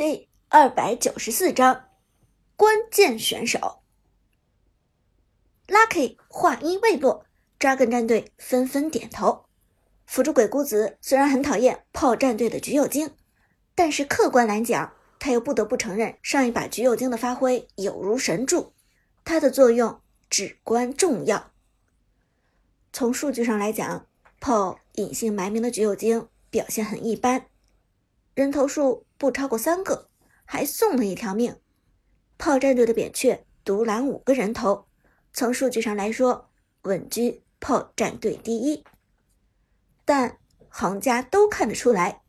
第二百九十四章关键选手。Lucky 话音未落，Dragon 战队纷纷点头。辅助鬼谷子虽然很讨厌炮战队的橘右京，但是客观来讲，他又不得不承认上一把橘右京的发挥有如神助，它的作用至关重要。从数据上来讲，炮隐姓埋名的橘右京表现很一般，人头数不超过三个，还送了一条命。炮战队的扁鹊独揽五个人头，从数据上来说稳居炮战队第一。但行家都看得出来，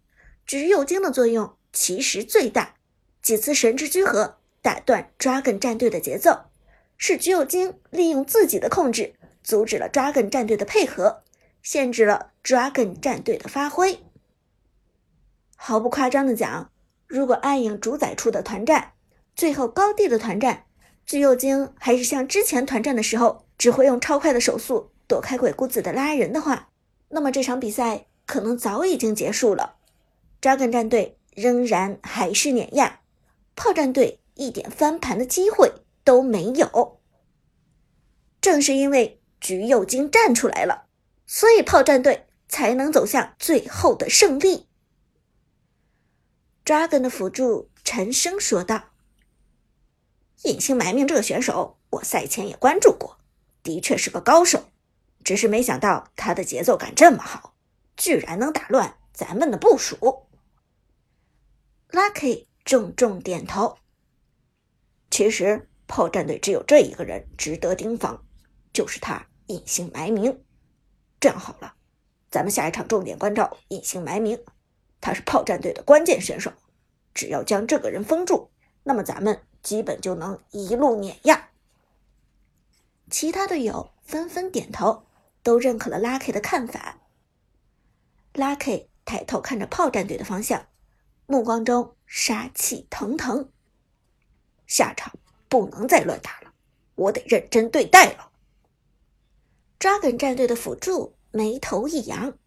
橘右京的作用其实最大，几次神之居合打断 Dragon 战队的节奏，是橘右京利用自己的控制。阻止了 Dragon 战队的配合，限制了 Dragon 战队的发挥。毫不夸张的讲，如果暗影主宰出的团战，最后高地的团战，巨右京还是像之前团战的时候，只会用超快的手速躲开鬼谷子的拉人的话，那么这场比赛可能早已经结束了。Dragon 战队仍然还是碾压，炮战队一点翻盘的机会都没有。正是因为。橘右京站出来了，所以炮战队才能走向最后的胜利。Dragon 的辅助沉声说道：“隐姓埋名这个选手，我赛前也关注过，的确是个高手，只是没想到他的节奏感这么好，居然能打乱咱们的部署。”Lucky 重重点头。其实炮战队只有这一个人值得盯防，就是他。隐姓埋名，这样好了，咱们下一场重点关照隐姓埋名。他是炮战队的关键选手，只要将这个人封住，那么咱们基本就能一路碾压。其他队友纷纷点头，都认可了 Lucky 的看法。Lucky 抬头看着炮战队的方向，目光中杀气腾腾。下场不能再乱打了，我得认真对待了。Dragon 战队的辅助眉头一扬：“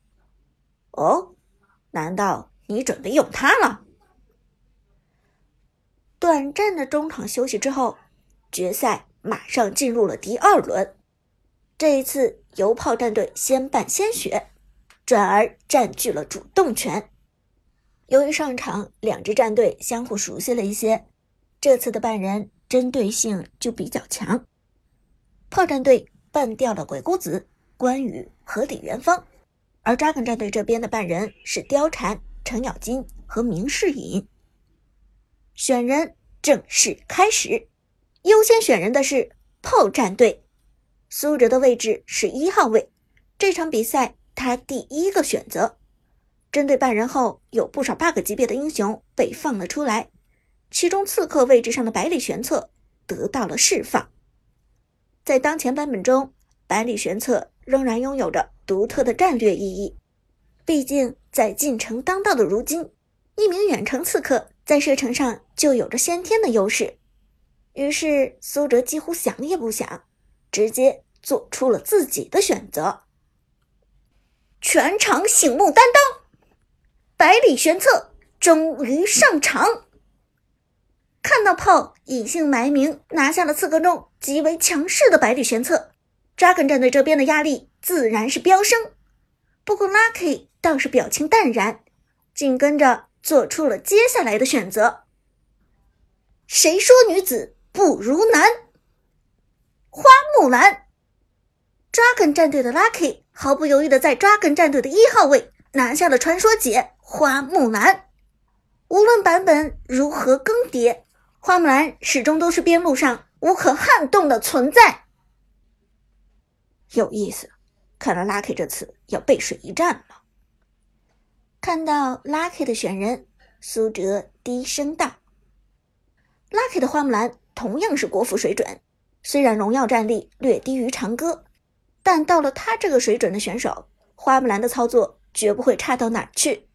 哦，难道你准备用它了？”短暂的中场休息之后，决赛马上进入了第二轮。这一次由炮战队先半鲜血，转而占据了主动权。由于上场两支战队相互熟悉了一些，这次的半人针对性就比较强。炮战队。半掉了鬼谷子、关羽和李元芳，而 Dragon 战队这边的半人是貂蝉、程咬金和明世隐。选人正式开始，优先选人的是炮战队，苏哲的位置是一号位，这场比赛他第一个选择。针对半人后，有不少 bug 级别的英雄被放了出来，其中刺客位置上的百里玄策得到了释放。在当前版本中，百里玄策仍然拥有着独特的战略意义。毕竟，在进程当道的如今，一名远程刺客在射程上就有着先天的优势。于是，苏哲几乎想也不想，直接做出了自己的选择。全场醒目担当，百里玄策终于上场。看到炮隐姓埋名拿下了刺客中极为强势的百里玄策扎根战队这边的压力自然是飙升。不过 Lucky 倒是表情淡然，紧跟着做出了接下来的选择。谁说女子不如男？花木兰，Dragon 战队的 Lucky 毫不犹豫的在 Dragon 战队的一号位拿下了传说姐花木兰。无论版本如何更迭。花木兰始终都是边路上无可撼动的存在。有意思，看来 Lucky 这次要背水一战了。看到 Lucky 的选人，苏哲低声道：“Lucky 的花木兰同样是国服水准，虽然荣耀战力略低于长歌，但到了他这个水准的选手，花木兰的操作绝不会差到哪去。”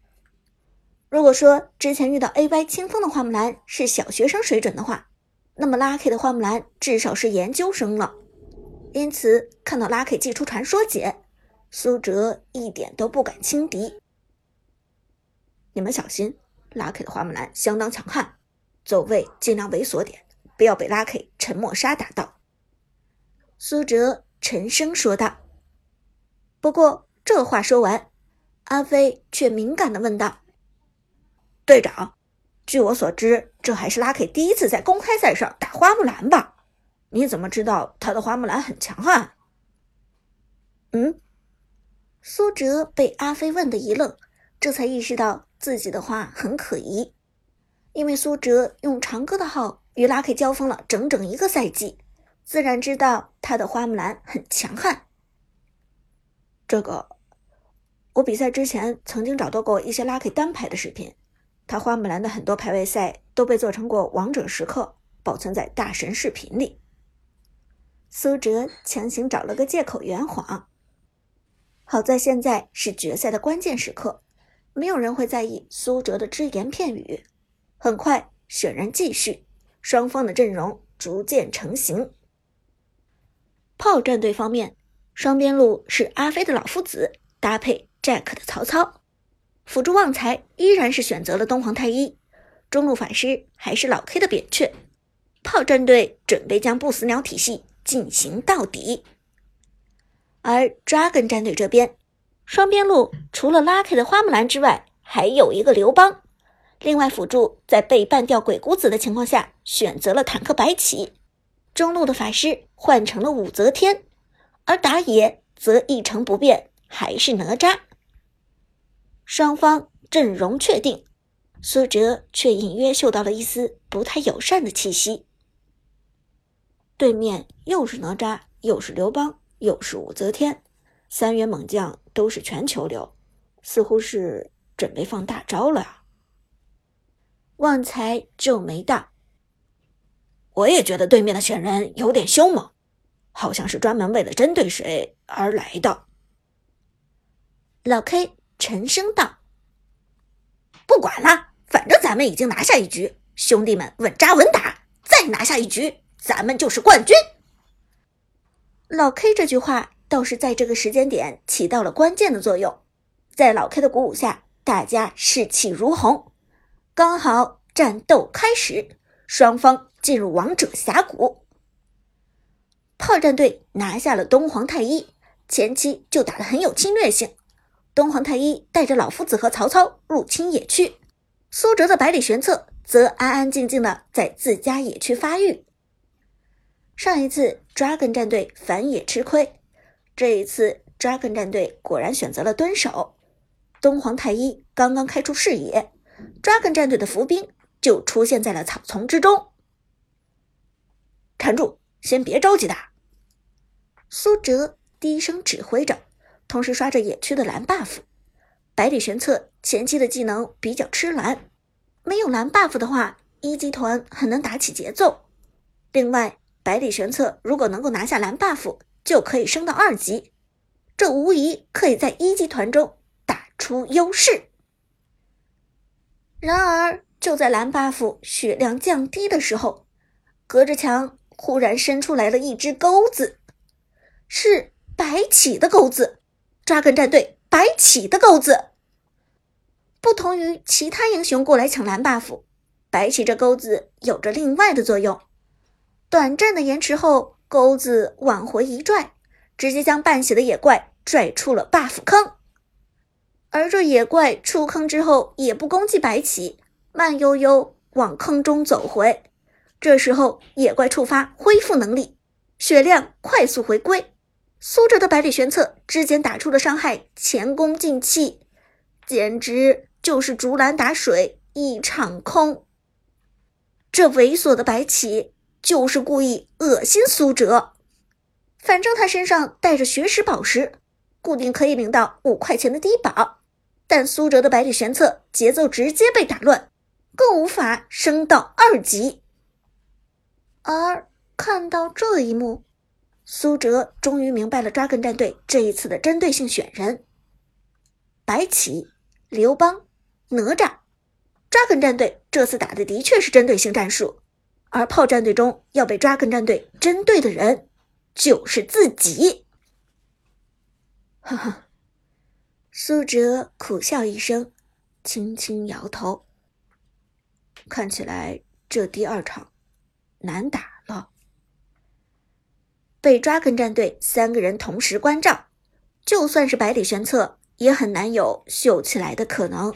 如果说之前遇到 A Y 清风的花木兰是小学生水准的话，那么 Lucky 的花木兰至少是研究生了。因此，看到 Lucky 祭出传说姐，苏哲一点都不敢轻敌。你们小心，Lucky 的花木兰相当强悍，走位尽量猥琐点，不要被拉 K 沉默杀打到。苏哲沉声说道。不过这话说完，阿飞却敏感的问道：“队长，据我所知，这还是拉 K 第一次在公开赛上打花木兰吧？你怎么知道他的花木兰很强悍？”嗯，苏哲被阿飞问的一愣，这才意识到自己的话很可疑。因为苏哲用长歌的号与拉 K 交锋了整整一个赛季，自然知道他的花木兰很强悍。这个，我比赛之前曾经找到过一些拉 K 单排的视频，他花木兰的很多排位赛都被做成过王者时刻，保存在大神视频里。苏哲强行找了个借口圆谎。好在现在是决赛的关键时刻，没有人会在意苏哲的只言片语。很快，选人继续，双方的阵容逐渐成型。炮战队方面，双边路是阿飞的老夫子搭配 Jack 的曹操，辅助旺财依然是选择了东皇太一，中路法师还是老 K 的扁鹊。炮战队准备将不死鸟体系进行到底，而 Dragon 战队这边，双边路除了拉 K 的花木兰之外，还有一个刘邦。另外，辅助在被半掉鬼谷子的情况下，选择了坦克白起；中路的法师换成了武则天，而打野则一成不变，还是哪吒。双方阵容确定，苏哲却隐约嗅到了一丝不太友善的气息。对面又是哪吒，又是刘邦，又是武则天，三员猛将都是全球流，似乎是准备放大招了啊！旺财皱眉道：“我也觉得对面的选人有点凶猛，好像是专门为了针对谁而来的。”老 K 沉声道：“不管了，反正咱们已经拿下一局，兄弟们稳扎稳打，再拿下一局，咱们就是冠军。”老 K 这句话倒是在这个时间点起到了关键的作用，在老 K 的鼓舞下，大家士气如虹。刚好战斗开始，双方进入王者峡谷。炮战队拿下了东皇太一，前期就打得很有侵略性。东皇太一带着老夫子和曹操入侵野区，苏哲的百里玄策则安安静静的在自家野区发育。上一次 Dragon 战队反野吃亏，这一次 Dragon 战队果然选择了蹲守。东皇太一刚刚开出视野。Dragon 战队的伏兵就出现在了草丛之中。站住，先别着急打。苏哲低声指挥着，同时刷着野区的蓝 buff。百里玄策前期的技能比较吃蓝，没有蓝 buff 的话，一级团很难打起节奏。另外，百里玄策如果能够拿下蓝 buff，就可以升到二级，这无疑可以在一级团中打出优势。然而，就在蓝 buff 血量降低的时候，隔着墙忽然伸出来了一只钩子，是白起的钩子。扎根战队白起的钩子，不同于其他英雄过来抢蓝 buff，白起这钩子有着另外的作用。短暂的延迟后，钩子往回一拽，直接将半血的野怪拽出了 buff 坑。而这野怪出坑之后，也不攻击白起，慢悠悠往坑中走回。这时候，野怪触发恢复能力，血量快速回归。苏哲的百里玄策之前打出的伤害前功尽弃，简直就是竹篮打水一场空。这猥琐的白起就是故意恶心苏哲，反正他身上带着学识宝石，固定可以领到五块钱的低保。但苏哲的百里玄策节奏直接被打乱，更无法升到二级。而看到这一幕，苏哲终于明白了 Dragon 战队这一次的针对性选人：白起、刘邦、哪吒。Dragon 战队这次打的的确是针对性战术，而炮战队中要被 Dragon 战队针对的人就是自己。哈哈。苏哲苦笑一声，轻轻摇头。看起来这第二场难打了。被抓根战队三个人同时关照，就算是百里玄策，也很难有秀起来的可能。